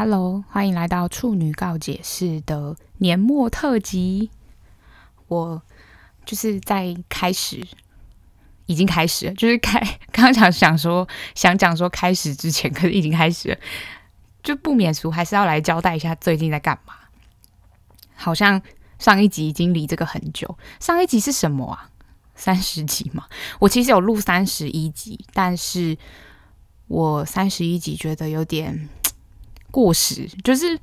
Hello，欢迎来到处女告解室的年末特辑。我就是在开始，已经开始了，就是开刚刚想想说想讲说开始之前，可是已经开始了，就不免俗，还是要来交代一下最近在干嘛。好像上一集已经离这个很久，上一集是什么啊？三十集嘛。我其实有录三十一集，但是我三十一集觉得有点。过时就是，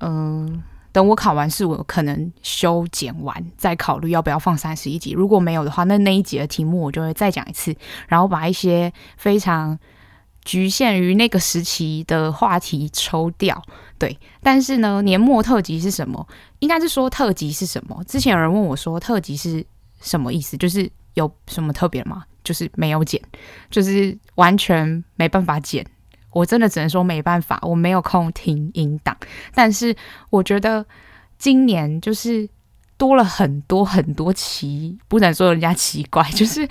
嗯、等我考完试，我可能修剪完再考虑要不要放三十一集。如果没有的话，那那一集的题目我就会再讲一次，然后把一些非常局限于那个时期的话题抽掉。对，但是呢，年末特辑是什么？应该是说特辑是什么？之前有人问我说特辑是什么意思？就是有什么特别吗？就是没有剪，就是完全没办法剪。我真的只能说没办法，我没有空听音档。但是我觉得今年就是多了很多很多奇，不能说人家奇怪，就是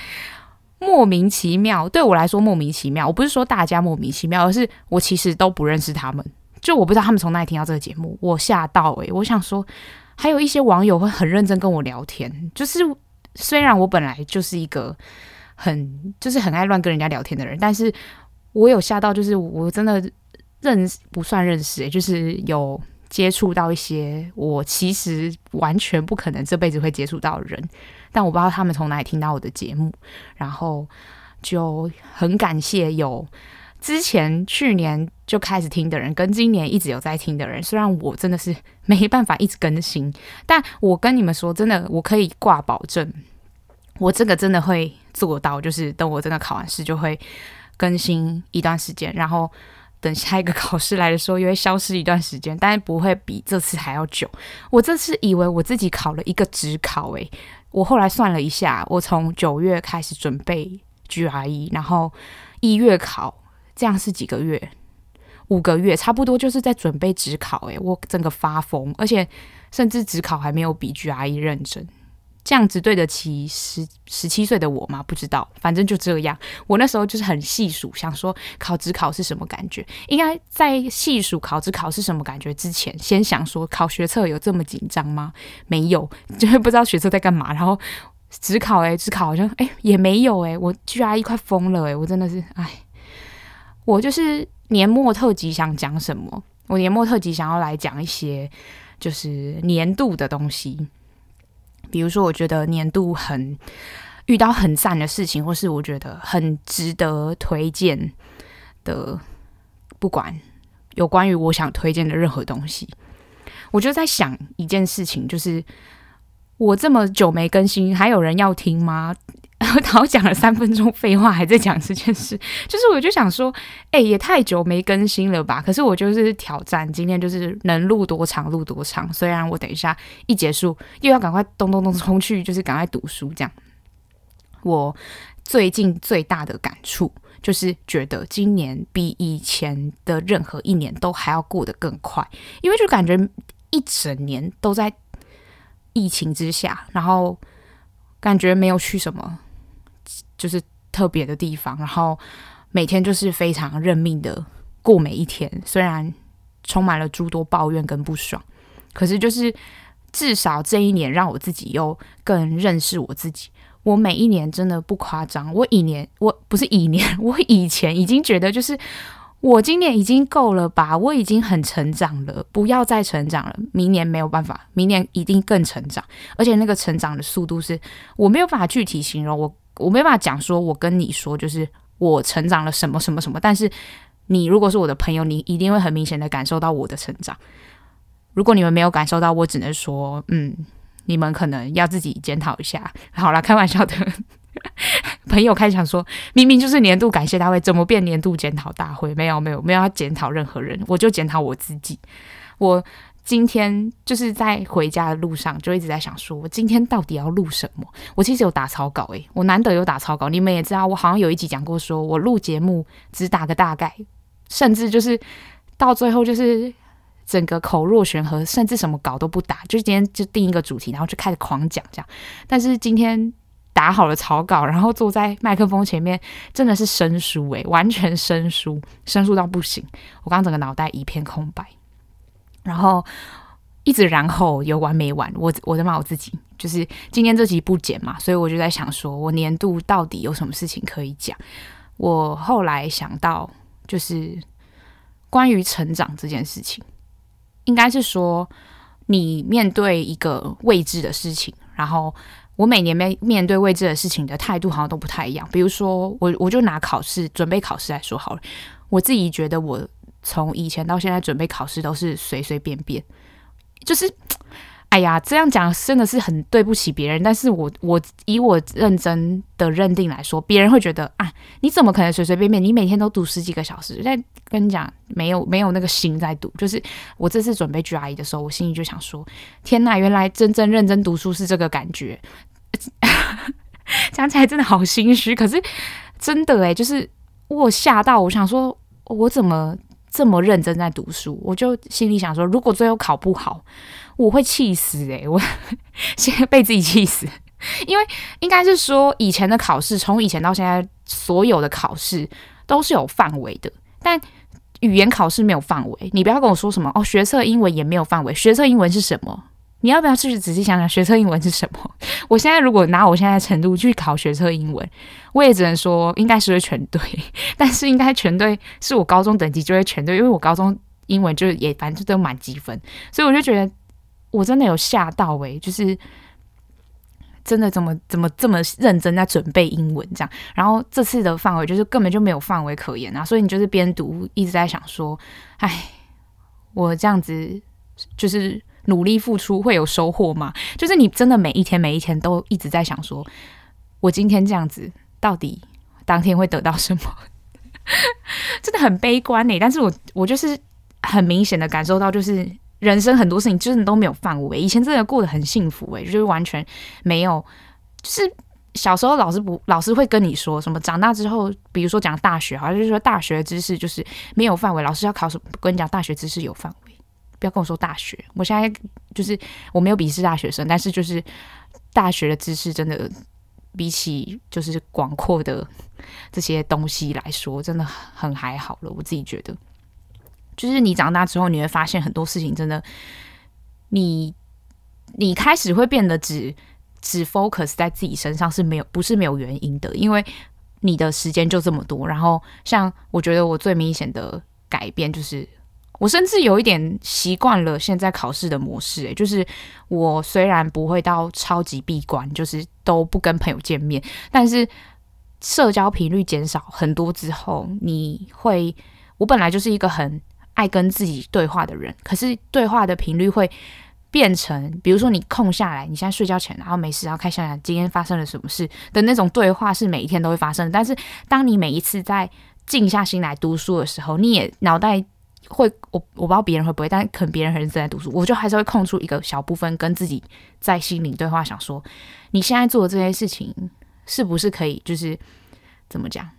莫名其妙。对我来说莫名其妙。我不是说大家莫名其妙，而是我其实都不认识他们。就我不知道他们从哪里听到这个节目，我吓到诶、我想说，还有一些网友会很认真跟我聊天。就是虽然我本来就是一个很就是很爱乱跟人家聊天的人，但是。我有吓到，就是我真的认不算认识，欸，就是有接触到一些我其实完全不可能这辈子会接触到的人，但我不知道他们从哪里听到我的节目，然后就很感谢有之前去年就开始听的人，跟今年一直有在听的人。虽然我真的是 没办法一直更新，但我跟你们说，真的我可以挂保证，我这个真的会做到，就是等我真的考完试就会。更新一段时间，然后等下一个考试来的时候，又会消失一段时间，但是不会比这次还要久。我这次以为我自己考了一个职考，诶，我后来算了一下，我从九月开始准备 GRE，然后一月考，这样是几个月？五个月，差不多就是在准备职考，诶，我整个发疯，而且甚至职考还没有比 GRE 认真。这样子对得起十十七岁的我吗？不知道，反正就这样。我那时候就是很细数，想说考职考是什么感觉。应该在细数考职考是什么感觉之前，先想说考学测有这么紧张吗？没有，就是不知道学测在干嘛。然后指考诶，指考好像诶也没有诶，我居然一快疯了诶，我真的是哎，我就是年末特辑想讲什么？我年末特辑想要来讲一些就是年度的东西。比如说，我觉得年度很遇到很赞的事情，或是我觉得很值得推荐的，不管有关于我想推荐的任何东西，我就在想一件事情，就是我这么久没更新，还有人要听吗？然后讲了三分钟废话，还在讲这件事，就是我就想说，哎、也太久没更新了吧？可是我就是挑战，今天就是能录多长录多长。虽然我等一下一结束又要赶快咚咚咚冲去，就是赶快读书这样。我最近最大的感触就是觉得今年比以前的任何一年都还要过得更快，因为就感觉一整年都在疫情之下，然后感觉没有去什么。就是特别的地方，然后每天就是非常认命的过每一天，虽然充满了诸多抱怨跟不爽，可是就是至少这一年让我自己又更认识我自己。我每一年真的不夸张，我一年我不是一年，我以前已经觉得就是我今年已经够了吧，我已经很成长了，不要再成长了。明年没有办法，明年一定更成长，而且那个成长的速度是我没有办法具体形容我。我没办法讲说，我跟你说，就是我成长了什么什么什么。但是你如果是我的朋友，你一定会很明显的感受到我的成长。如果你们没有感受到，我只能说，嗯，你们可能要自己检讨一下。好啦，开玩笑的。朋友开始想说，明明就是年度感谢大会，怎么变年度检讨大会？没有没有没有要检讨任何人，我就检讨我自己。我。今天就是在回家的路上，就一直在想说，我今天到底要录什么？我其实有打草稿，诶，我难得有打草稿。你们也知道，我好像有一集讲过，说我录节目只打个大概，甚至就是到最后就是整个口若悬河，甚至什么稿都不打，就今天就定一个主题，然后就开始狂讲这样。但是今天打好了草稿，然后坐在麦克风前面，真的是生疏诶，完全生疏，生疏到不行。我刚整个脑袋一片空白，然后一直然后有完没完，我我在骂我自己，就是今天这集不剪嘛，所以我就在想说，我年度到底有什么事情可以讲？我后来想到，就是关于成长这件事情，应该是说。你面对一个未知的事情，然后我每年面面对未知的事情的态度好像都不太一样。比如说，我我就拿考试准备考试来说好了，我自己觉得我从以前到现在准备考试都是随随便便，就是。哎呀，这样讲真的是很对不起别人。但是我我以我认真的认定来说，别人会觉得啊，你怎么可能随随便便？你每天都读十几个小时。但跟你讲，没有没有那个心在读。就是我这次准备 GRE 的时候，我心里就想说：天呐，原来真正认真读书是这个感觉。讲起来真的好心虚，可是真的诶，就是我吓到，我想说，我怎么这么认真在读书？我就心里想说，如果最后考不好。我会气死诶、我 先被自己气死，因为应该是说以前的考试，从以前到现在，所有的考试都是有范围的，但语言考试没有范围。你不要跟我说什么哦，学测英文也没有范围。学测英文是什么？你要不要去仔细想想学测英文是什么？我现在如果拿我现在的程度去考学测英文，我也只能说应该是会全对，但是应该全对是我高中等级就会全对，因为我高中英文就也反正就都满级分，所以我就觉得。我真的有吓到诶、就是真的怎么怎么这么认真在准备英文这样，然后这次的范围就是根本就没有范围可言啊，所以你就是边读一直在想说，哎，我这样子就是努力付出会有收获吗？就是你真的每一天每一天都一直在想说，我今天这样子到底当天会得到什么？真的很悲观诶、但是我我就是很明显的感受到就是。人生很多事情真的都没有范围，以前真的过得很幸福诶，就是完全没有，就是小时候老师不老师会跟你说什么，长大之后，比如说讲大学，好像就是说大学知识就是没有范围，老师要考什么，跟你讲大学知识有范围，不要跟我说大学，我现在就是我没有鄙视大学生，但是就是大学的知识真的比起就是广阔的这些东西来说，真的很还好了，我自己觉得。就是你长大之后，你会发现很多事情真的，你你开始会变得只只 focus 在自己身上是没有不是没有原因的，因为你的时间就这么多。然后，像我觉得我最明显的改变就是，我甚至有一点习惯了现在考试的模式。诶，就是我虽然不会到超级闭关，就是都不跟朋友见面，但是社交频率减少很多之后，你会，我本来就是一个很。爱跟自己对话的人，可是对话的频率会变成，比如说你空下来，你现在睡觉前，然后没事，然后开下来，今天发生了什么事的那种对话，是每一天都会发生的。但是当你每一次在静下心来读书的时候，你也脑袋会，我我不知道别人会不会，但可能别人还是正在读书，我就还是会空出一个小部分跟自己在心里对话，想说你现在做的这些事情是不是可以，就是怎么讲？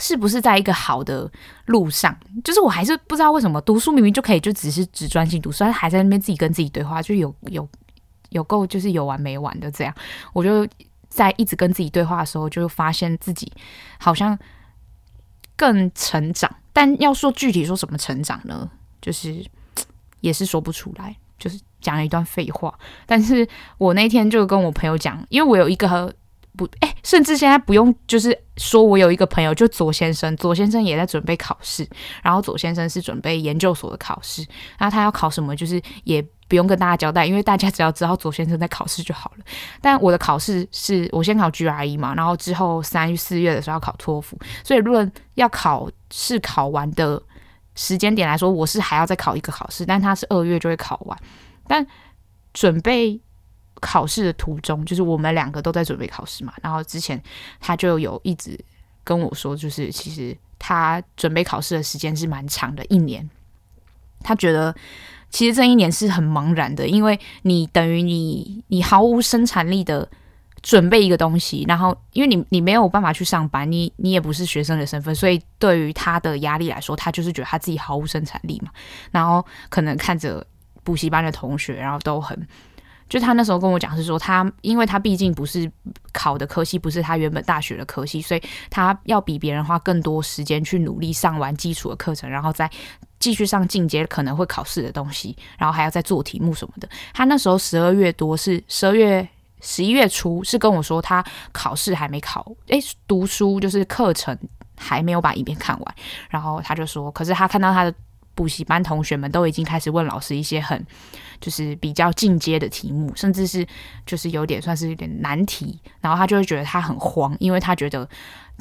是不是在一个好的路上？就是我还是不知道为什么读书明明就可以，就只是只专心读书，但还在那边自己跟自己对话，就有有有够就是有完没完的这样。我就在一直跟自己对话的时候，就发现自己好像更成长。但要说具体说什么成长呢？就是也是说不出来，就是讲了一段废话。但是我那天就跟我朋友讲，因为我有一个。不，哎，甚至现在不用，就是说我有一个朋友，就左先生，左先生也在准备考试，然后左先生是准备研究所的考试，然后他要考什么，就是也不用跟大家交代，因为大家只要知道左先生在考试就好了。但我的考试是我先考 GRE 嘛，然后之后三四月的时候要考托福，所以论要考试考完的时间点来说，我是还要再考一个考试，但他是二月就会考完，但准备。考试的途中，就是我们两个都在准备考试嘛。然后之前他就有一直跟我说，就是其实他准备考试的时间是蛮长的，一年。他觉得其实这一年是很茫然的，因为你等于你你毫无生产力的准备一个东西，然后因为你你没有办法去上班，你你也不是学生的身份，所以对于他的压力来说，他就是觉得他自己毫无生产力嘛。然后可能看着补习班的同学，然后都很。就他那时候跟我讲是说，他因为他毕竟不是考的科系，不是他原本大学的科系，所以他要比别人花更多时间去努力上完基础的课程，然后再继续上进阶可能会考试的东西，然后还要再做题目什么的。他那时候十二月多是十二月十一月初是跟我说他考试还没考，诶，读书就是课程还没有把影片看完，然后他就说，可是他看到他的。补习班同学们都已经开始问老师一些很就是比较进阶的题目，甚至是就是有点算是有点难题，然后他就会觉得他很慌，因为他觉得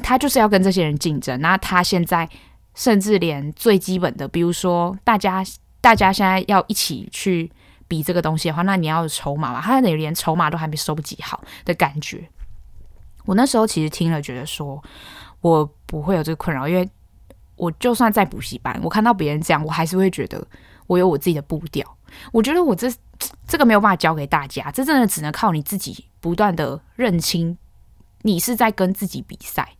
他就是要跟这些人竞争。那他现在甚至连最基本的，比如说大家大家现在要一起去比这个东西的话，那你要有筹码嘛？他那连筹码都还没收集好的感觉。我那时候其实听了，觉得说我不会有这个困扰，因为。我就算在补习班，我看到别人这样，我还是会觉得我有我自己的步调。我觉得我这 这个没有办法教给大家，这真的只能靠你自己不断的认清，你是在跟自己比赛。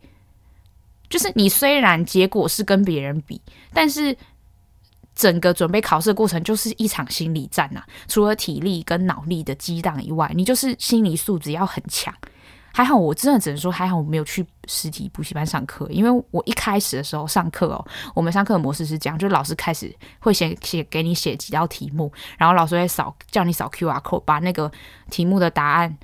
就是你虽然结果是跟别人比，但是整个准备考试的过程就是一场心理战呐。除了体力跟脑力的激荡以外，你就是心理素质要很强。还好，我真的只能说还好，我没有去实体补习班上课，因为我一开始的时候上课哦，我们上课的模式是这样，就老师开始会先写给你写几道题目，然后老师会扫叫你扫 QR code，把那个题目的答案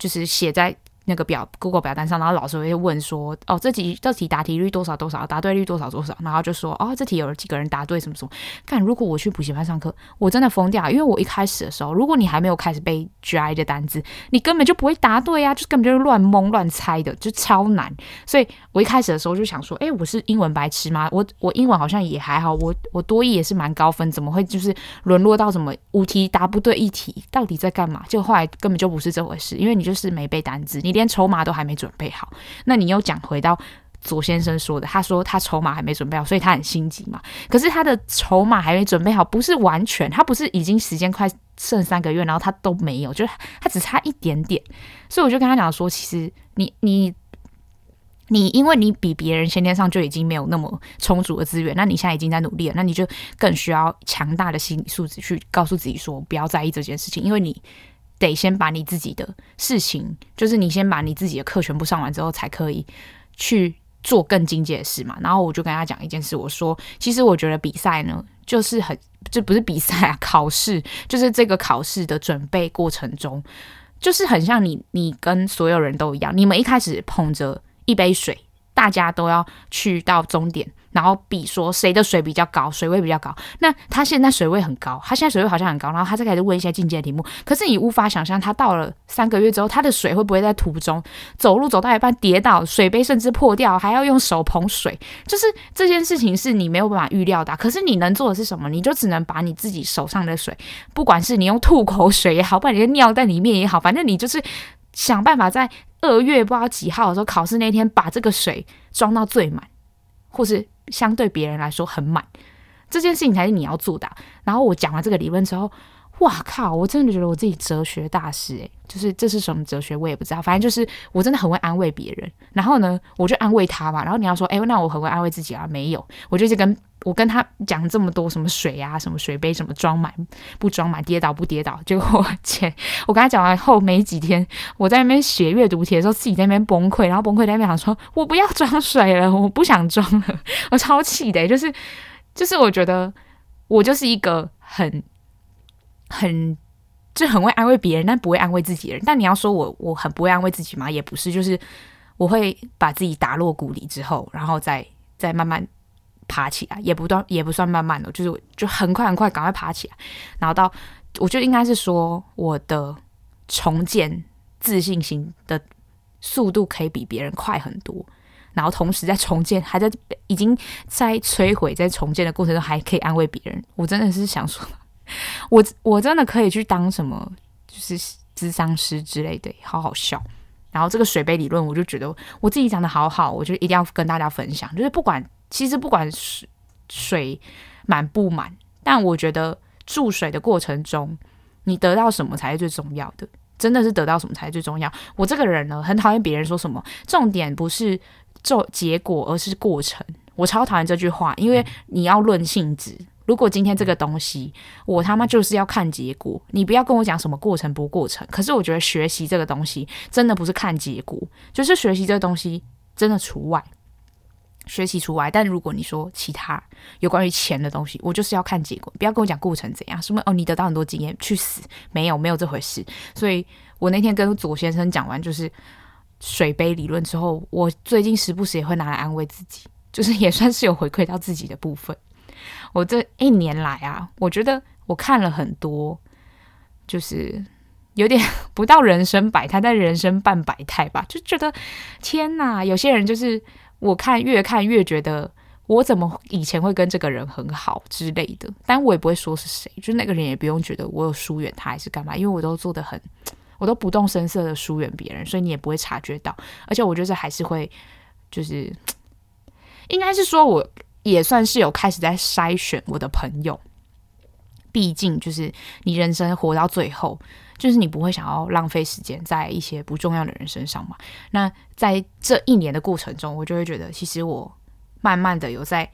就是写在。那个表 Google 表单上，然后老师会问说：“哦，这题这题答题率多少多少，答对率多少多少？”然后就说：“哦，这题有几个人答对什么什么？”看，如果我去补习班上课，我真的疯掉，因为我一开始的时候，如果你还没有开始背 GI 的单字，你根本就不会答对呀、啊，就根本就是乱蒙乱猜的，就超难。所以我一开始的时候就想说：“诶，我是英文白痴吗？我我英文好像也还好，我我多益也是蛮高分，怎么会就是沦落到什么五题答不对一题？到底在干嘛？”就后来根本就不是这回事，因为你就是没背单字，你。连连筹码都还没准备好，那你又讲回到左先生说的，他说他筹码还没准备好，所以他很心急嘛。可是他的筹码还没准备好，不是完全，他不是已经时间快剩三个月，然后他都没有，就是他只差一点点。所以我就跟他讲说，其实你你你，因为你比别人先天上就已经没有那么充足的资源，那你现在已经在努力了，那你就更需要强大的心理素质去告诉自己说，不要在意这件事情，因为你。得先把你自己的事情，就是你先把你自己的课全部上完之后，才可以去做更进的事嘛。然后我就跟他讲一件事，我说，其实我觉得比赛呢，就是很，这不是比赛啊，考试，就是这个考试的准备过程中，就是很像你，你跟所有人都一样，你们一开始捧着一杯水，大家都要去到终点。然后比说谁的水比较高，水位比较高。那他现在水位很高，他现在水位好像很高，然后他再开始问一些进阶题目。可是你无法想象，他到了三个月之后，他的水会不会在途中走路走到一半跌倒，水杯甚至破掉，还要用手捧水？就是这件事情是你没有办法预料的。可是你能做的是什么？你就只能把你自己手上的水，不管是你用吐口水也好，不然你的尿在里面也好，反正你就是想办法在二月不知道几号的时候考试那天把这个水装到最满，或是。相对别人来说很满，这件事情才是你要做的。然后我讲完这个理论之后，哇靠！我真的觉得我自己哲学大师诶，就是这是什么哲学我也不知道，反正就是我真的很会安慰别人。然后呢，我就安慰他嘛。然后你要说，诶，那我很会安慰自己啊？没有，我就是跟我跟他讲这么多什么水啊，什么水杯，什么装满不装满，跌倒不跌倒。结果我前我跟他讲完后没几天，我在那边写阅读题的时候，自己在那边崩溃，然后崩溃在那边想说，我不要装水了，我不想装了，我超气的，就是就是我觉得我就是一个很。很就很会安慰别人，但不会安慰自己的人。但你要说我我很不会安慰自己吗？也不是，就是我会把自己打落谷底之后，然后再再慢慢爬起来，也不断也不算慢慢的，就是就很快很快赶快爬起来，然后到我觉得应该是说我的重建自信心的速度可以比别人快很多，然后同时在重建还在已经在摧毁在重建的过程中还可以安慰别人，我真的是想说。我我真的可以去当什么，就是智商师之类的，好好笑。然后这个水杯理论，我就觉得我自己讲的好好，我就一定要跟大家分享。就是不管其实不管水水满不满，但我觉得注水的过程中，你得到什么才是最重要的。真的是得到什么才是最重要。我这个人呢，很讨厌别人说什么，重点不是做结果，而是过程。我超讨厌这句话，因为你要论性质。如果今天这个东西，我他妈就是要看结果，你不要跟我讲什么过程不过程。可是我觉得学习这个东西真的不是看结果，就是学习这个东西真的除外，学习除外。但如果你说其他有关于钱的东西，我就是要看结果，不要跟我讲过程怎样，什么哦，你得到很多经验，去死，没有没有这回事。所以我那天跟左先生讲完就是水杯理论之后，我最近时不时也会拿来安慰自己。就是也算是有回馈到自己的部分。我这一年来啊，我觉得我看了很多，就是有点 不到人生百态，但人生半百态吧。就觉得天哪，有些人就是我看越看越觉得，我怎么以前会跟这个人很好之类的。但我也不会说是谁，就那个人也不用觉得我有疏远他还是干嘛，因为我都做得很，我都不动声色的疏远别人，所以你也不会察觉到。而且我觉得还是会就是。应该是说，我也算是有开始在筛选我的朋友。毕竟，就是你人生活到最后，就是你不会想要浪费时间在一些不重要的人身上嘛。那在这一年的过程中，我就会觉得，其实我慢慢的有在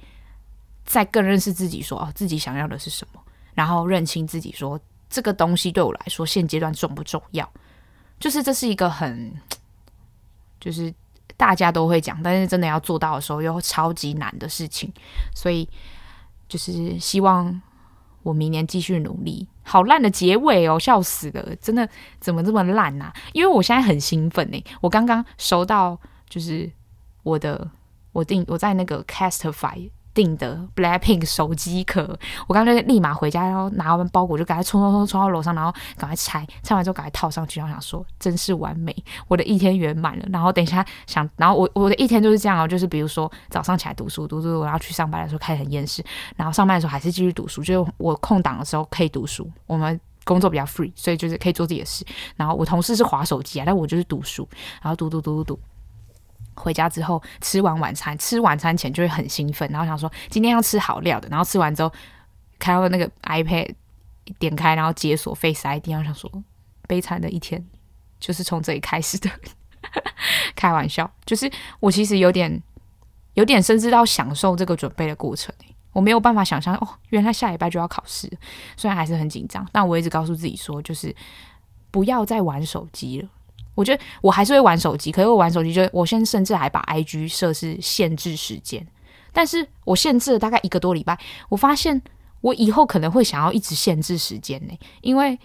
在更认识自己说，哦，自己想要的是什么，然后认清自己，说这个东西对我来说现阶段重不重要？就是这是一个很，就是。大家都会讲，但是真的要做到的时候又超级难的事情，所以就是希望我明年继续努力。好烂的结尾哦，笑死了！真的怎么这么烂啊？因为我现在很兴奋呢，我刚刚收到就是我的我定我在那个 Castify。订的 Blackpink 手机壳，我刚刚立马回家，然后拿完包裹就赶快冲冲冲冲到楼上，然后赶快拆，拆完之后赶快套上去。然后想说，真是完美，我的一天圆满了。然后等一下想，然后我我的一天就是这样哦，就是比如说早上起来读书，读书，然后去上班的时候开始很厌世，然后上班的时候还是继续读书，就是我空档的时候可以读书。我们工作比较 free，所以就是可以做自己的事。然后我同事是滑手机啊，但我就是读书，然后读读读读读。回家之后吃完晚餐，吃晚餐前就会很兴奋，然后想说今天要吃好料的，然后吃完之后开到那个 iPad 点开，然后解锁 Face ID，然后想说悲惨的一天就是从这里开始的。开玩笑，就是我其实有点有点甚至到享受这个准备的过程，我没有办法想象哦，原来下礼拜就要考试，虽然还是很紧张，但我一直告诉自己说，就是不要再玩手机了。我觉得我还是会玩手机，可是我玩手机就我现在甚至还把 IG 设置限制时间，但是我限制了大概一个多礼拜，我发现我以后可能会想要一直限制时间呢，因为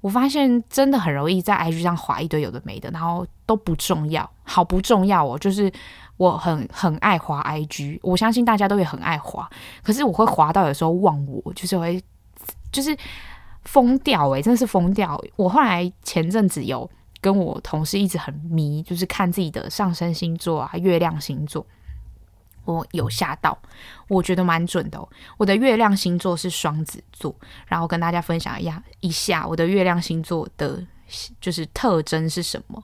我发现真的很容易在 IG 上滑一堆有的没的，然后都不重要，好不重要哦，就是我很很爱滑 IG，我相信大家都会很爱滑，可是我会滑到有时候忘我，就是会就是疯掉诶，真的是疯掉。我后来前阵子有。跟我同事一直很迷，就是看自己的上升星座啊、月亮星座。我有吓到，我觉得蛮准的哦。我的月亮星座是双子座，然后跟大家分享一下一下我的月亮星座的，就是特征是什么。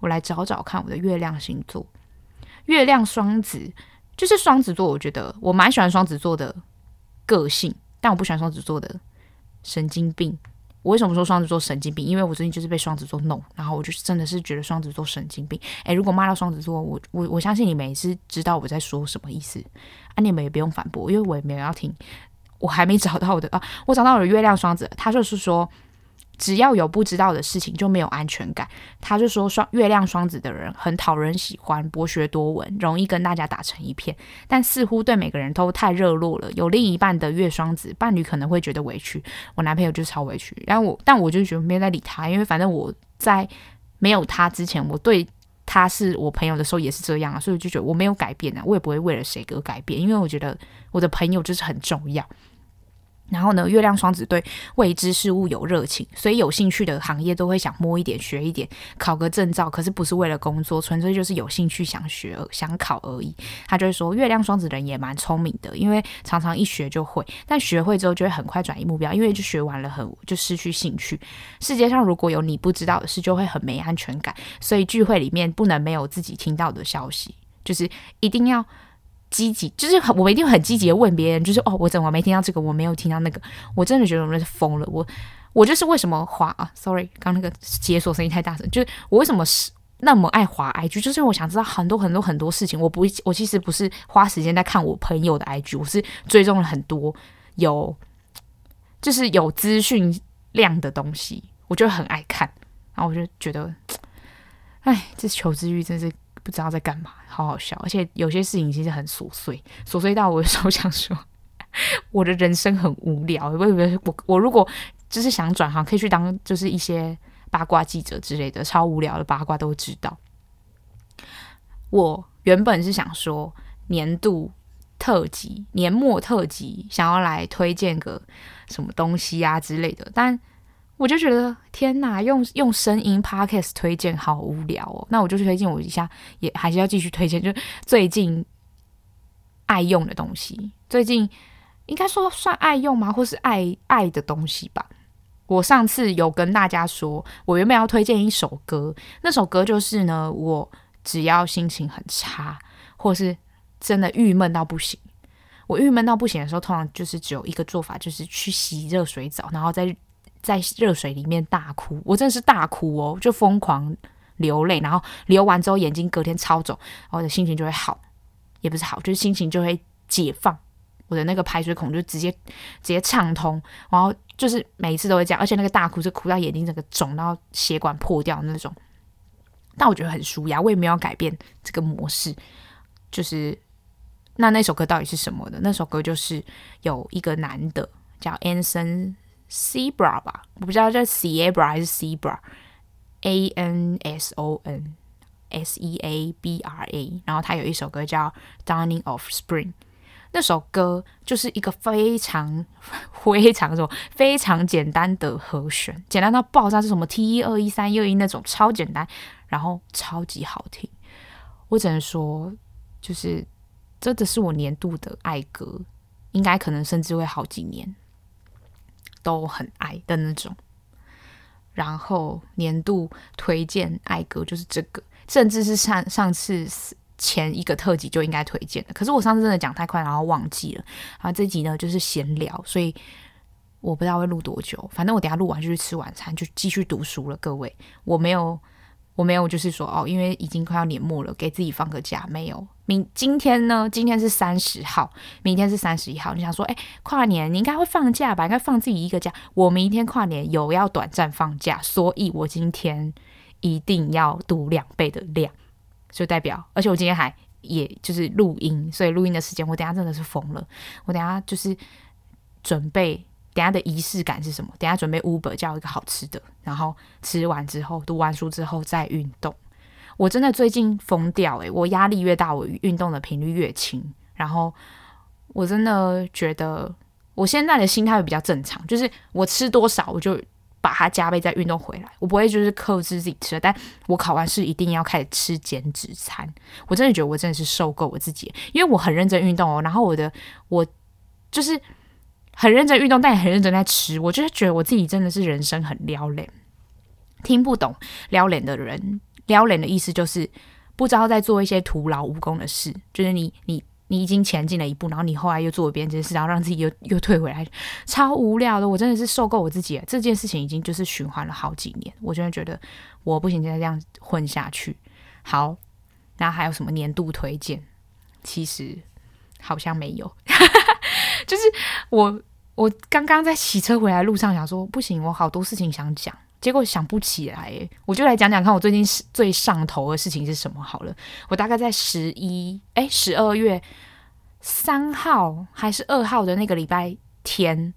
我来找找看我的月亮星座，月亮双子就是双子座。我觉得我蛮喜欢双子座的个性，但我不喜欢双子座的神经病。我为什么说双子座神经病？因为我最近就是被双子座弄，然后我就真的是觉得双子座神经病。诶，如果骂到双子座，我我我相信你们也是知道我在说什么意思啊，你们也不用反驳，因为我也没有要听。我还没找到我的啊，我找到我的月亮双子，他就是说。只要有不知道的事情，就没有安全感。他就说双月亮双子的人很讨人喜欢，博学多闻，容易跟大家打成一片，但似乎对每个人都太热络了。有另一半的月双子伴侣可能会觉得委屈。我男朋友就超委屈，然后我但我就觉得没有在理他，因为反正我在没有他之前，我对他是我朋友的时候也是这样啊，所以我就觉得我没有改变啊，我也不会为了谁而改变，因为我觉得我的朋友就是很重要。然后呢，月亮双子对未知事物有热情，所以有兴趣的行业都会想摸一点、学一点、考个证照。可是不是为了工作，纯粹就是有兴趣想学、想考而已。他就会说，月亮双子人也蛮聪明的，因为常常一学就会，但学会之后就会很快转移目标，因为就学完了很就失去兴趣。世界上如果有你不知道的事，就会很没安全感。所以聚会里面不能没有自己听到的消息，就是一定要。积极就是我们一定很积极的问别人，就是哦，我怎么没听到这个？我没有听到那个，我真的觉得我们是疯了。我我就是为什么滑啊？Sorry，刚那个解锁声音太大声，就是我为什么是那么爱滑 IG？就是我想知道很多很多很多事情。我不，我其实不是花时间在看我朋友的 IG，我是追踪了很多有就是有资讯量的东西，我就很爱看。然后我就觉得，哎，这求知欲真是不知道在干嘛，好好笑。而且有些事情其实很琐碎，琐碎到我有时候想说，我的人生很无聊。我以为我我如果就是想转行，可以去当就是一些八卦记者之类的，超无聊的八卦都知道。我原本是想说年度特辑、年末特辑，想要来推荐个什么东西啊之类的，但。我就觉得天哪，用用声音 podcast 推荐好无聊哦。那我就去推荐我一下，也还是要继续推荐，就最近爱用的东西。最近应该说算爱用吗？或是爱爱的东西吧。我上次有跟大家说，我原本要推荐一首歌，那首歌就是呢，我只要心情很差，或是真的郁闷到不行，我郁闷到不行的时候，通常就是只有一个做法，就是去洗热水澡，然后再。在热水里面大哭，我真的是大哭哦，就疯狂流泪，然后流完之后眼睛隔天超肿，我的心情就会好，也不是好，就是心情就会解放，我的那个排水孔就直接直接畅通，然后就是每一次都会这样，而且那个大哭是哭到眼睛整个肿，然后血管破掉那种，但我觉得很舒压，我也没有改变这个模式，就是那那首歌到底是什么的？那首歌就是有一个男的叫 Anson。Seabra 吧，我不知道叫 Seabra 还是 Sebra，A N S O N S E A B R A，然后他有一首歌叫《Dawning of Spring》，那首歌就是一个非常 非常什么非常简单的和弦，简单到爆炸，是什么 T 一二一三二一那种超简单，然后超级好听。我只能说，就是真的是我年度的爱歌，应该可能甚至会好几年。都很爱的那种，然后年度推荐爱歌就是这个，甚至是上上次前一个特辑就应该推荐的，可是我上次真的讲太快，然后忘记了。然后这集呢就是闲聊，所以我不知道会录多久，反正我等下录完就去吃晚餐，就继续读书了。各位，我没有。我没有，就是说哦，因为已经快要年末了，给自己放个假。没有，明今天呢？今天是三十号，明天是三十一号。你想说，哎，跨年你应该会放假吧？应该放自己一个假。我明天跨年有要短暂放假，所以我今天一定要读两倍的量，就代表，而且我今天还也就是录音，所以录音的时间我等下真的是疯了。我等下就是准备。等下的仪式感是什么？等下准备 Uber 叫一个好吃的，然后吃完之后读完书之后再运动。我真的最近疯掉诶、我压力越大，我运动的频率越轻。然后我真的觉得我现在的心态会比较正常，就是我吃多少我就把它加倍再运动回来，我不会就是克制自己吃。但我考完试一定要开始吃减脂餐。我真的觉得我真的是受够我自己，因为我很认真运动哦。然后我的我就是。很认真运动，但也很认真在吃。我就是觉得我自己真的是人生很撩脸，听不懂撩脸的人。撩脸的意思就是不知道在做一些徒劳无功的事，就是你你你已经前进了一步，然后你后来又做了别件事，然后让自己又 又退回来，超无聊的。我真的是受够我自己了，这件事情已经就是循环了好几年。我真的觉得我不行，再这样混下去。好，那还有什么年度推荐？其实好像没有。就是我，我刚刚在骑车回来路上想说，不行，我好多事情想讲，结果想不起来，我就来讲讲看，我最近最上头的事情是什么好了。我大概在十一，哎，十二月三号还是二号的那个礼拜天，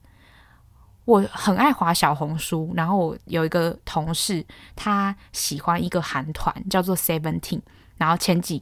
我很爱滑小红书，然后我有一个同事，他喜欢一个韩团叫做 Seventeen，然后前几。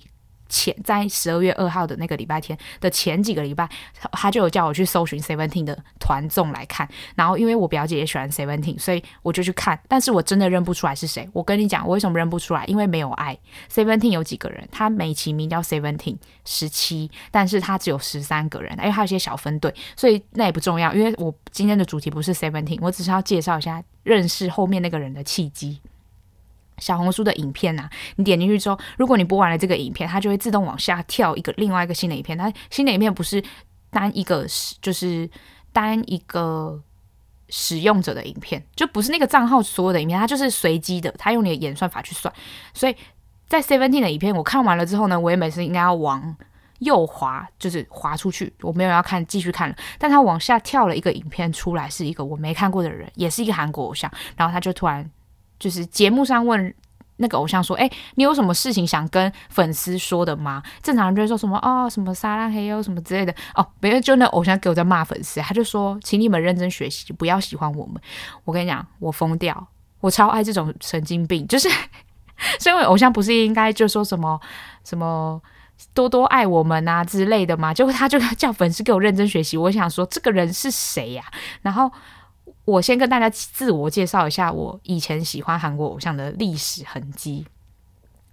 前在十二月二号的那个礼拜天的前几个礼拜，他就有叫我去搜寻 Seventeen 的团综来看。然后因为我表姐也喜欢 Seventeen，所以我就去看。但是我真的认不出来是谁。我跟你讲，我为什么认不出来？因为没有爱。Seventeen 有几个人？他美其名叫 Seventeen 十七，但是他只有十三个人，因为他有些小分队，所以那也不重要。因为我今天的主题不是 Seventeen，我只是要介绍一下认识后面那个人的契机。小红书的影片呐、你点进去之后，如果你播完了这个影片，它就会自动往下跳一个另外一个新的影片。它新的影片不是单一个，就是单一个使用者的影片，就不是那个账号所有的影片，它就是随机的，它用你的演算法去算。所以在 Seventeen 的影片我看完了之后呢，我也每次应该要往右滑，就是滑出去，我没有要看，继续看了。但它往下跳了一个影片出来，是一个我没看过的人，也是一个韩国偶像。然后他就突然就是节目上问那个偶像说：“哎，你有什么事情想跟粉丝说的吗？”正常人就会说什么哦，什么撒浪嘿哟什么之类的哦，没有，就那偶像给我在骂粉丝，他就说：“请你们认真学习，不要喜欢我们。”我跟你讲，我疯掉，我超爱这种神经病，就是。身为偶像，不是应该就说什么什么多多爱我们啊之类的吗？结果他就叫粉丝给我认真学习。我想说，这个人是谁呀？然后我先跟大家自我介绍一下，我以前喜欢韩国偶像的历史痕迹。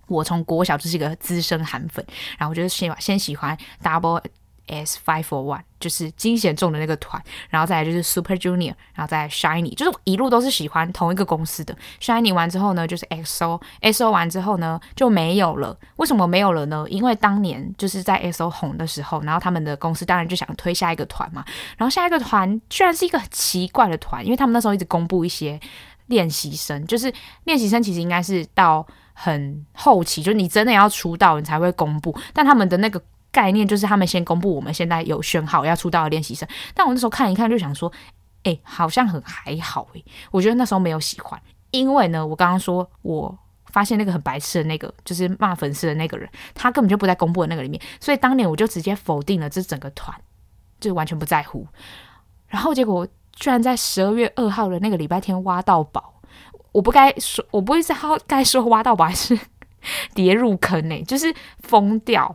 我从国小就是一个资深韩粉，然后我就是先先喜欢 Double。S Five for One 就是金贤重的那个团，然后再来就是 Super Junior，然后再来 Shiny，就是一路都是喜欢同一个公司的。Shiny 完之后呢，就是 XO，XO 完之后呢就没有了。为什么没有了呢？因为当年就是在 XO 红的时候，然后他们的公司当然就想推下一个团嘛。然后下一个团居然是一个很奇怪的团，因为他们那时候一直公布一些练习生，就是练习生其实应该是到很后期，就是你真的要出道你才会公布，但他们的那个。概念就是他们先公布我们现在有选好要出道的练习生，但我那时候看一看就想说，哎、好像很还好哎、欸，我觉得那时候没有喜欢，因为呢，我刚刚说我发现那个很白痴的那个就是骂粉丝的那个人，他根本就不在公布的那个里面，所以当年我就直接否定了这整个团，就完全不在乎。然后结果居然在十二月二号的那个礼拜天挖到宝，我不该说，我不会知道该说挖到宝还是 跌入坑呢、就是 疯掉。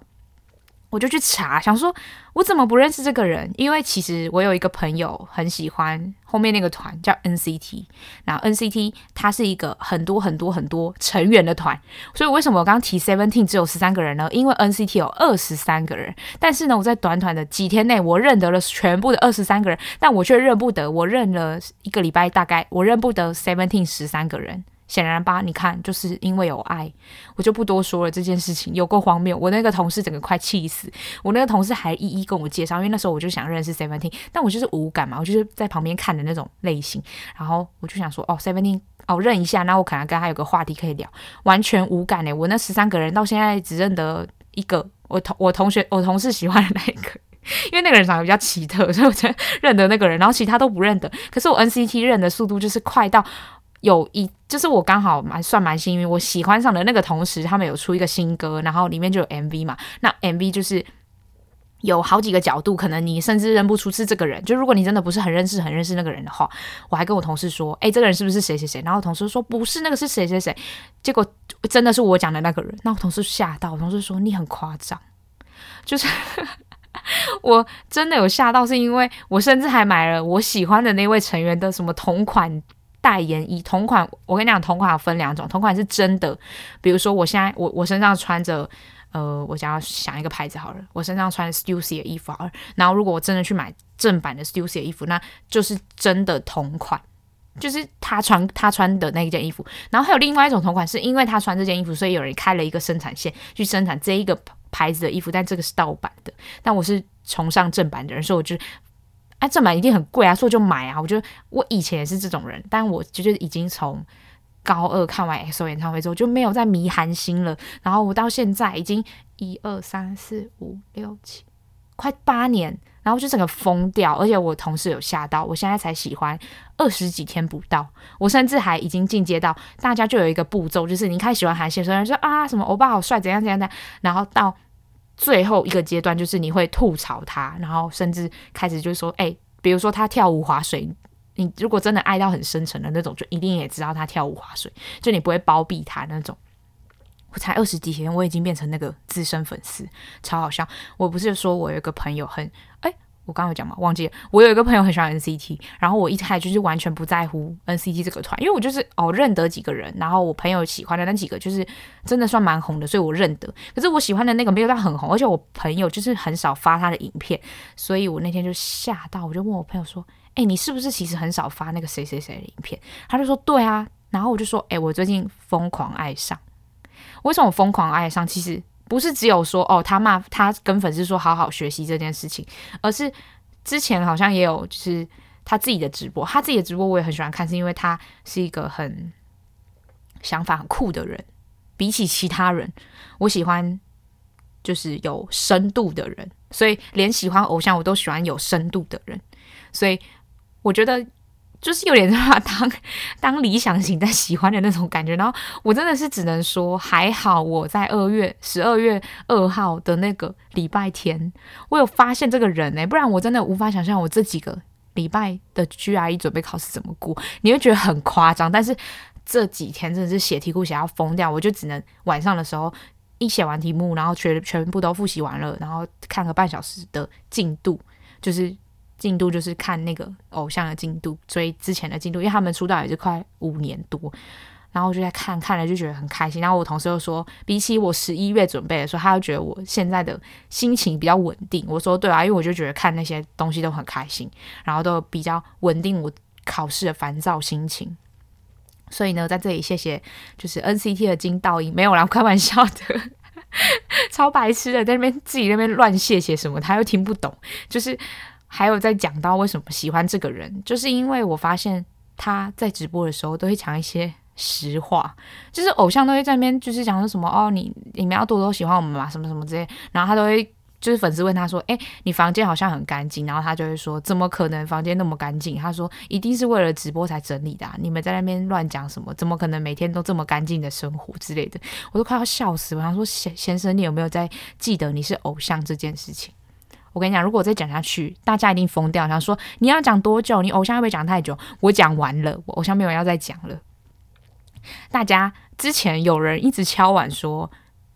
我就去查，想说我怎么不认识这个人？因为其实我有一个朋友很喜欢后面那个团叫 NCT，然后 NCT 它是一个很多很多很多成员的团，所以为什么我刚刚提 Seventeen 只有十三个人呢？因为 NCT 有二十三个人，但是呢，我在短短的几天内，我认得了全部的二十三个人，但我却认不得，我认了一个礼拜，大概我认不得 Seventeen 十三个人。显然吧，你看，就是因为有爱，我就不多说了。这件事情有够荒谬，我那个同事整个快气死。我那个同事还一一跟我介绍，因为那时候我就想认识 Seventeen，但我就是无感嘛，我就是在旁边看的那种类型。然后我就想说，哦，Seventeen，哦，认一下，那我可能跟他有个话题可以聊。完全无感诶、我那十三个人到现在只认得一个，我同 我同学我同事喜欢的那一个，因为那个人长得比较奇特，所以我才认得那个人。然后其他都不认得。可是我 NCT 认的速度就是快到。有一就是我刚好蛮算蛮幸运，我喜欢上的那个同时，他们有出一个新歌，然后里面就有 MV 嘛。那 MV 就是有好几个角度，可能你甚至认不出是这个人。就如果你真的不是很认识、很认识那个人的话，我还跟我同事说：“哎、这个人是不是谁谁谁？”然后同事说：“不是，那个是谁谁谁。”结果真的是我讲的那个人。那我同事吓到，我同事说：“你很夸张。”就是 我真的有吓到，是因为我甚至还买了我喜欢的那位成员的什么同款。代言衣同款，我跟你讲，同款分两种，同款是真的，比如说我现在我我身上穿着，呃，我想要想一个牌子好了，我身上穿 Stussy 的衣服好了，然后如果我真的去买正版的 Stussy 的衣服，那就是真的同款，就是他穿他穿的那一件衣服，然后还有另外一种同款，是因为他穿这件衣服，所以有人开了一个生产线去生产这一个牌子的衣服，但这个是盗版的，但我是崇尚正版的人，所以我就。哎，正版一定很贵啊，所以就买啊。我觉得我以前也是这种人，但我就是已经从高二看完 XO 演唱会之后就没有再迷韩星了。然后我到现在已经一二三四五六七，快八年，然后就整个疯掉。而且我同事有吓到，我现在才喜欢二十几天不到，我甚至还已经进阶到大家就有一个步骤，就是你开始喜欢韩星，所有人说啊什么欧巴好帅，怎样怎样怎样，然后到。最后一个阶段就是你会吐槽他，然后甚至开始就是说，哎、比如说他跳舞划水，你如果真的爱到很深沉的那种，就一定也知道他跳舞划水，就你不会包庇他那种。我才二十几天，我已经变成那个资深粉丝，超好笑。我不是说我有一个朋友很，哎、我刚刚有讲嘛，忘记了。我有一个朋友很喜欢 NCT，然后我一开始就是完全不在乎 NCT 这个团，因为我就是哦认得几个人，然后我朋友喜欢的那几个就是真的算蛮红的，所以我认得。可是我喜欢的那个没有到很红，而且我朋友就是很少发他的影片，所以我那天就吓到，我就问我朋友说：“哎、你是不是其实很少发那个谁谁谁的影片？”他就说：“对啊。”然后我就说：“哎、我最近疯狂爱上。为什么我疯狂爱上？其实。”不是只有说哦，他骂他跟粉丝说好好学习这件事情，而是之前好像也有就是他自己的直播，他自己的直播我也很喜欢看，是因为他是一个很想法很酷的人。比起其他人，我喜欢就是有深度的人，所以连喜欢偶像我都喜欢有深度的人，所以我觉得就是有点让他当 当理想型在喜欢的那种感觉。然后我真的是只能说还好，我在二月十二月二号的那个礼拜天，我有发现这个人呢、不然我真的无法想象我这几个礼拜的 GRE 准备考试怎么过，你会觉得很夸张。但是这几天真的是写题库写到疯掉，我就只能晚上的时候。一写完题目，然后全全部都复习完了，然后看个半小时的进度，就是进度就是看那个偶像的进度，追之前的进度，因为他们出道也是快五年多，然后我就在看，看了就觉得很开心。然后我同事又说，比起我十一月准备的时候，他就觉得我现在的心情比较稳定。我说对啊，因为我就觉得看那些东西都很开心，然后都比较稳定我考试的烦躁心情。所以呢，在这里谢谢，就是 NCT 的金道英，没有啦，开玩笑的，超白痴的，在那边自己那边乱谢谢什么，他又听不懂。就是还有在讲到为什么喜欢这个人，就是因为我发现他在直播的时候都会讲一些实话，就是偶像都会在那边就是讲说什么哦，你你们要多多喜欢我们嘛，什么什么之类，然后他都会。就是粉丝问他说：“哎、你房间好像很干净。”然后他就会说：“怎么可能房间那么干净？”他说：“一定是为了直播才整理的、啊。你们在那边乱讲什么？怎么可能每天都这么干净的生活之类的？”我都快要笑死了。我想说：“先先生，你有没有在记得你是偶像这件事情？”我跟你讲，如果我再讲下去，大家一定疯掉。想说你要讲多久？你偶像会不会讲太久？我讲完了，我偶像没有要再讲了。大家之前有人一直敲碗说。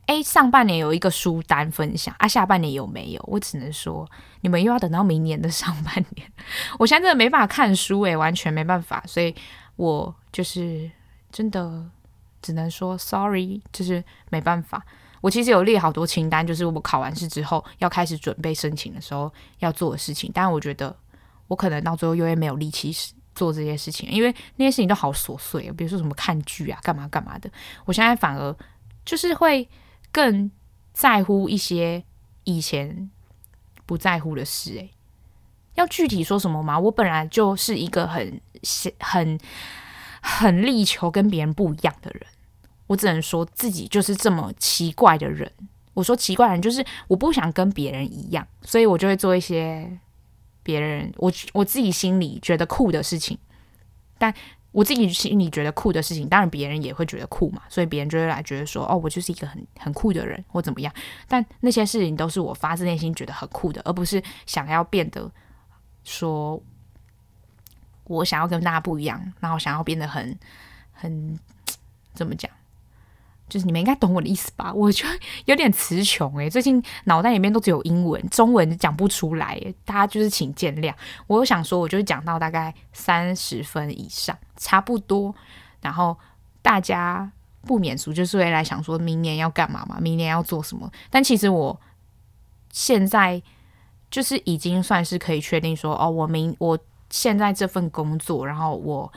哎，上半年有一个书单分享啊，下半年有没有？我只能说，你们又要等到明年的上半年。我现在真的没办法看书，哎，完全没办法，所以我就是真的只能说 sorry，就是没办法。我其实有列好多清单，就是我考完试之后要开始准备申请的时候要做的事情，但我觉得我可能到最后又会没有力气做这些事情，因为那些事情都好琐碎，比如说什么看剧啊、干嘛干嘛的。我现在反而就是会。更在乎一些以前不在乎的事，诶，要具体说什么吗？我本来就是一个很很很力求跟别人不一样的人，我只能说自己就是这么奇怪的人。我说奇怪的人就是我不想跟别人一样，所以我就会做一些别人我我自己心里觉得酷的事情，但。我自己心里觉得酷的事情，当然别人也会觉得酷嘛，所以别人就会来觉得说，哦，我就是一个很很酷的人，或怎么样。但那些事情都是我发自内心觉得很酷的，而不是想要变得说，我想要跟大家不一样，然后想要变得很很怎么讲？就是你们应该懂我的意思吧？我就有点词穷诶，最近脑袋里面都只有英文，中文讲不出来，大家就是请见谅。我有想说，我就是讲到大概三十分以上，差不多。然后大家不免俗，就是会来想说明年要干嘛嘛？明年要做什么？但其实我现在就是已经算是可以确定说，哦，我明我现在这份工作，然后我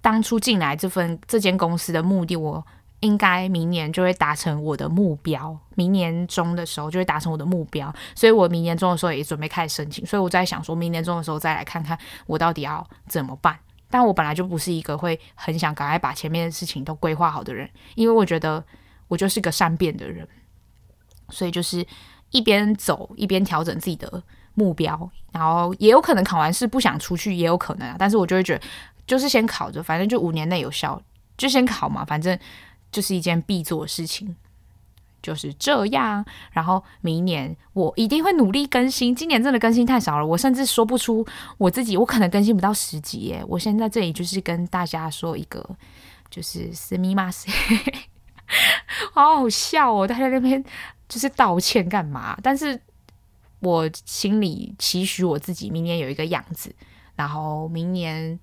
当初进来这份这间公司的目的，我。应该明年就会达成我的目标，明年中的时候就会达成我的目标，所以我明年中的时候也准备开始申请，所以我在想说明年中的时候再来看看我到底要怎么办。但我本来就不是一个会很想赶快把前面的事情都规划好的人，因为我觉得我就是个善变的人，所以就是一边走一边调整自己的目标，然后也有可能考完试不想出去，也有可能啊，但是我就会觉得就是先考着，反正就五年内有效，就先考嘛，反正。就是一件必做的事情，就是这样。然后明年我一定会努力更新。今年真的更新太少了，我甚至说不出我自己，我可能更新不到十集耶。我现在这里就是跟大家说一个，就是すみません，好好笑哦！大家那边就是道歉干嘛？但是我心里期许我自己明年有一个样子，然后明年。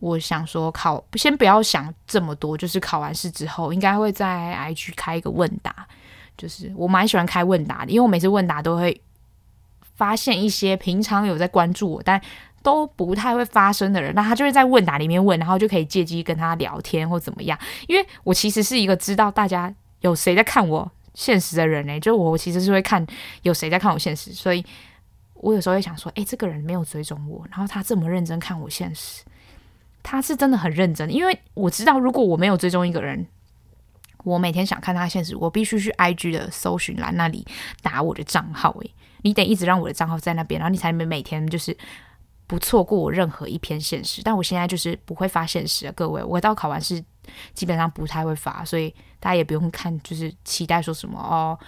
我想说考，先不要想这么多，就是考完试之后，应该会在 IG 开一个问答。就是我蛮喜欢开问答的，因为我每次问答都会发现一些平常有在关注我，但都不太会发声的人，那他就会在问答里面问，然后就可以借机跟他聊天或怎么样。因为我其实是一个知道大家有谁在看我现实的人呢、就我其实是会看有谁在看我现实，所以我有时候会想说，诶，这个人没有追踪我，然后他这么认真看我现实。他是真的很认真，因为我知道，如果我没有追踪一个人，我每天想看他现实，我必须去 IG 的搜寻栏那里打我的账号。诶，你得一直让我的账号在那边，然后你才能每天就是不错过我任何一篇现实。但我现在就是不会发现实啊，各位，我到考完试基本上不太会发，所以大家也不用看，就是期待说什么哦，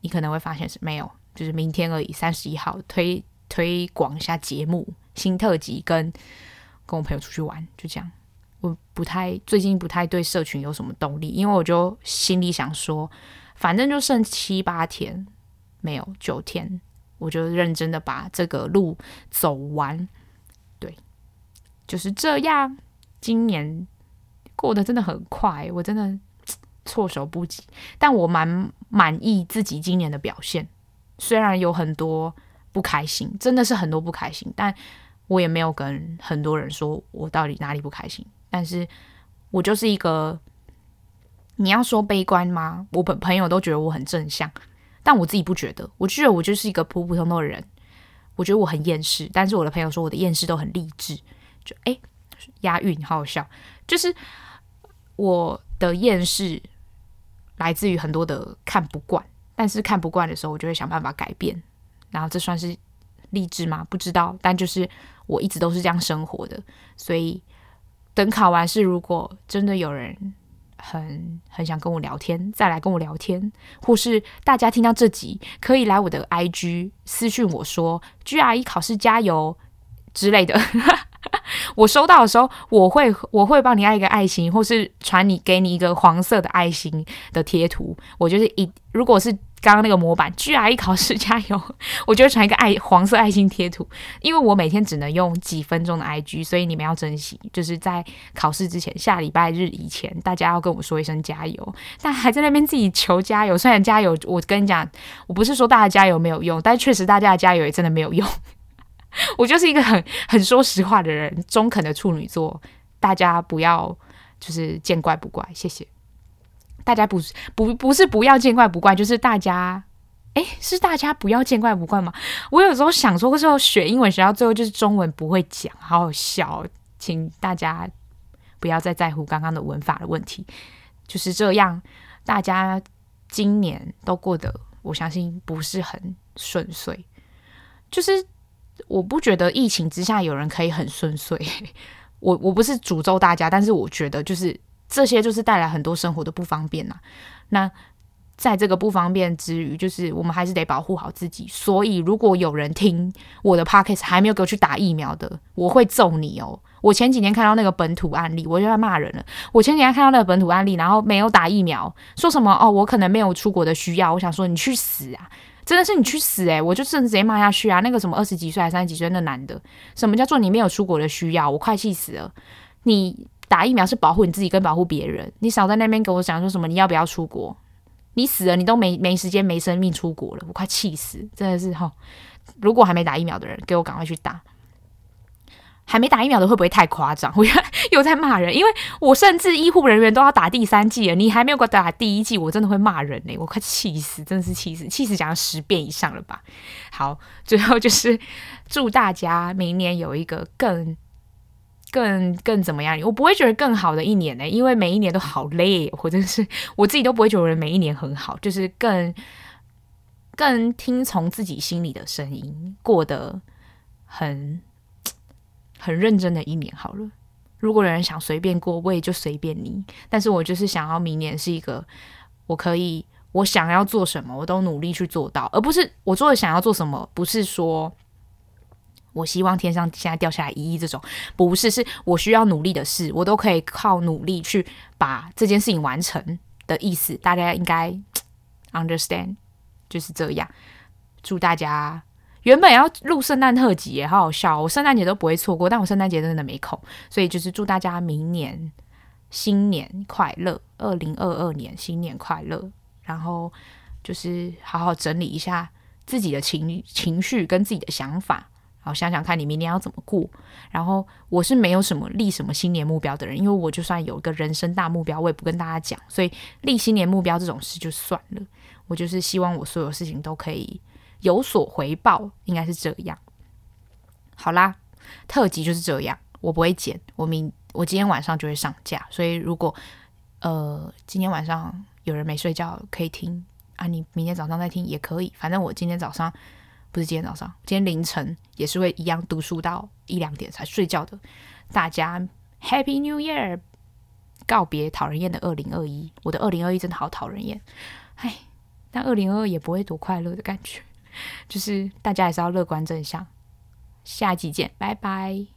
你可能会发现是，没有，就是明天而已。三十一号推推广一下节目新特辑，跟跟我朋友出去玩，就这样。我不太最近不太对社群有什么动力，因为我就心里想说，反正就剩七八天，没有九天，我就认真的把这个路走完。对，就是这样。今年过得真的很快，我真的措手不及，但我蛮满意自己今年的表现。虽然有很多不开心，真的是很多不开心，但我也没有跟很多人说我到底哪里不开心。但是我就是一个，你要说悲观吗？我朋朋友都觉得我很正向，但我自己不觉得。我觉得我就是一个普普通通的人。我觉得我很厌世，但是我的朋友说我的厌世都很励志。就诶，押韵，好好笑。就是我的厌世来自于很多的看不惯，但是看不惯的时候，我就会想办法改变。然后这算是励志吗？不知道。但就是我一直都是这样生活的，所以。等考完试，如果真的有人很很想跟我聊天，再来跟我聊天，或是大家听到这集，可以来我的 IG 私讯我说 “GRE 考试加油”之类的。我收到的时候，我会我会帮你按一个爱心，或是传你给你一个黄色的爱心的贴图。我就是一如果是。刚刚那个模板，GRE 考试加油！我就会传一个爱黄色爱心贴图，因为我每天只能用几分钟的 IG，所以你们要珍惜。就是在考试之前，下礼拜日以前，大家要跟我说一声加油。但还在那边自己求加油，虽然加油，我跟你讲，我不是说大家加油没有用，但确实大家的加油也真的没有用。我就是一个很很说实话的人，中肯的处女座，大家不要就是见怪不怪，谢谢。大家不不不是不要见怪不怪，就是大家，诶，是大家不要见怪不怪吗？我有时候想说，时候学英文学到最后就是中文不会讲，好好笑。请大家不要再在乎刚刚的文法的问题，就是这样。大家今年都过得，我相信不是很顺遂。就是我不觉得疫情之下有人可以很顺遂。我我不是诅咒大家，但是我觉得就是。这些就是带来很多生活的不方便呐、啊。那在这个不方便之余，就是我们还是得保护好自己。所以，如果有人听我的 podcast 还没有给我去打疫苗的，我会揍你哦！我前几天看到那个本土案例，我就要骂人了。我前几天看到那个本土案例，然后没有打疫苗，说什么哦，我可能没有出国的需要。我想说，你去死啊！真的是你去死诶、我就甚至直接骂下去啊！那个什么二十几岁还三十几岁那男的，什么叫做你没有出国的需要？我快气死了！你。打疫苗是保护你自己跟保护别人，你少在那边给我讲说什么你要不要出国？你死了你都没没时间没生命出国了，我快气死！真的是哈，如果还没打疫苗的人，给我赶快去打。还没打疫苗的会不会太夸张？我又又在骂人，因为我甚至医护人员都要打第三剂了，你还没有给我打第一剂，我真的会骂人呢、我快气死，真的是气死，气死讲了十遍以上了吧？好，最后就是祝大家明年有一个更。更更怎么样？我不会觉得更好的一年呢、因为每一年都好累，或者是我自己都不会觉得每一年很好，就是更更听从自己心里的声音，过得很很认真的一年好了。如果有人想随便过，我也就随便你。但是我就是想要明年是一个我可以我想要做什么，我都努力去做到，而不是我做的想要做什么，不是说。我希望天上现在掉下来一亿这种，不是，是我需要努力的事，我都可以靠努力去把这件事情完成的意思，大家应该 understand，就是这样。祝大家原本要录圣诞特辑耶，好好笑，我圣诞节都不会错过，但我圣诞节真的没空，所以就是祝大家明年新年快乐，二零二二年新年快乐，然后就是好好整理一下自己的情情绪跟自己的想法。好，想想看你明年要怎么过。然后我是没有什么立什么新年目标的人，因为我就算有一个人生大目标，我也不跟大家讲。所以立新年目标这种事就算了。我就是希望我所有事情都可以有所回报，应该是这样。好啦，特辑就是这样，我不会剪。我明我今天晚上就会上架。所以如果呃今天晚上有人没睡觉可以听啊，你明天早上再听也可以。反正我今天早上不是今天早上，今天凌晨也是会一样读书到一两点才睡觉的。大家 Happy New Year！告别讨人厌的二零二一，我的二零二一真的好讨人厌，唉，但二零二二也不会多快乐的感觉，就是大家还是要乐观正向。下期见，拜拜。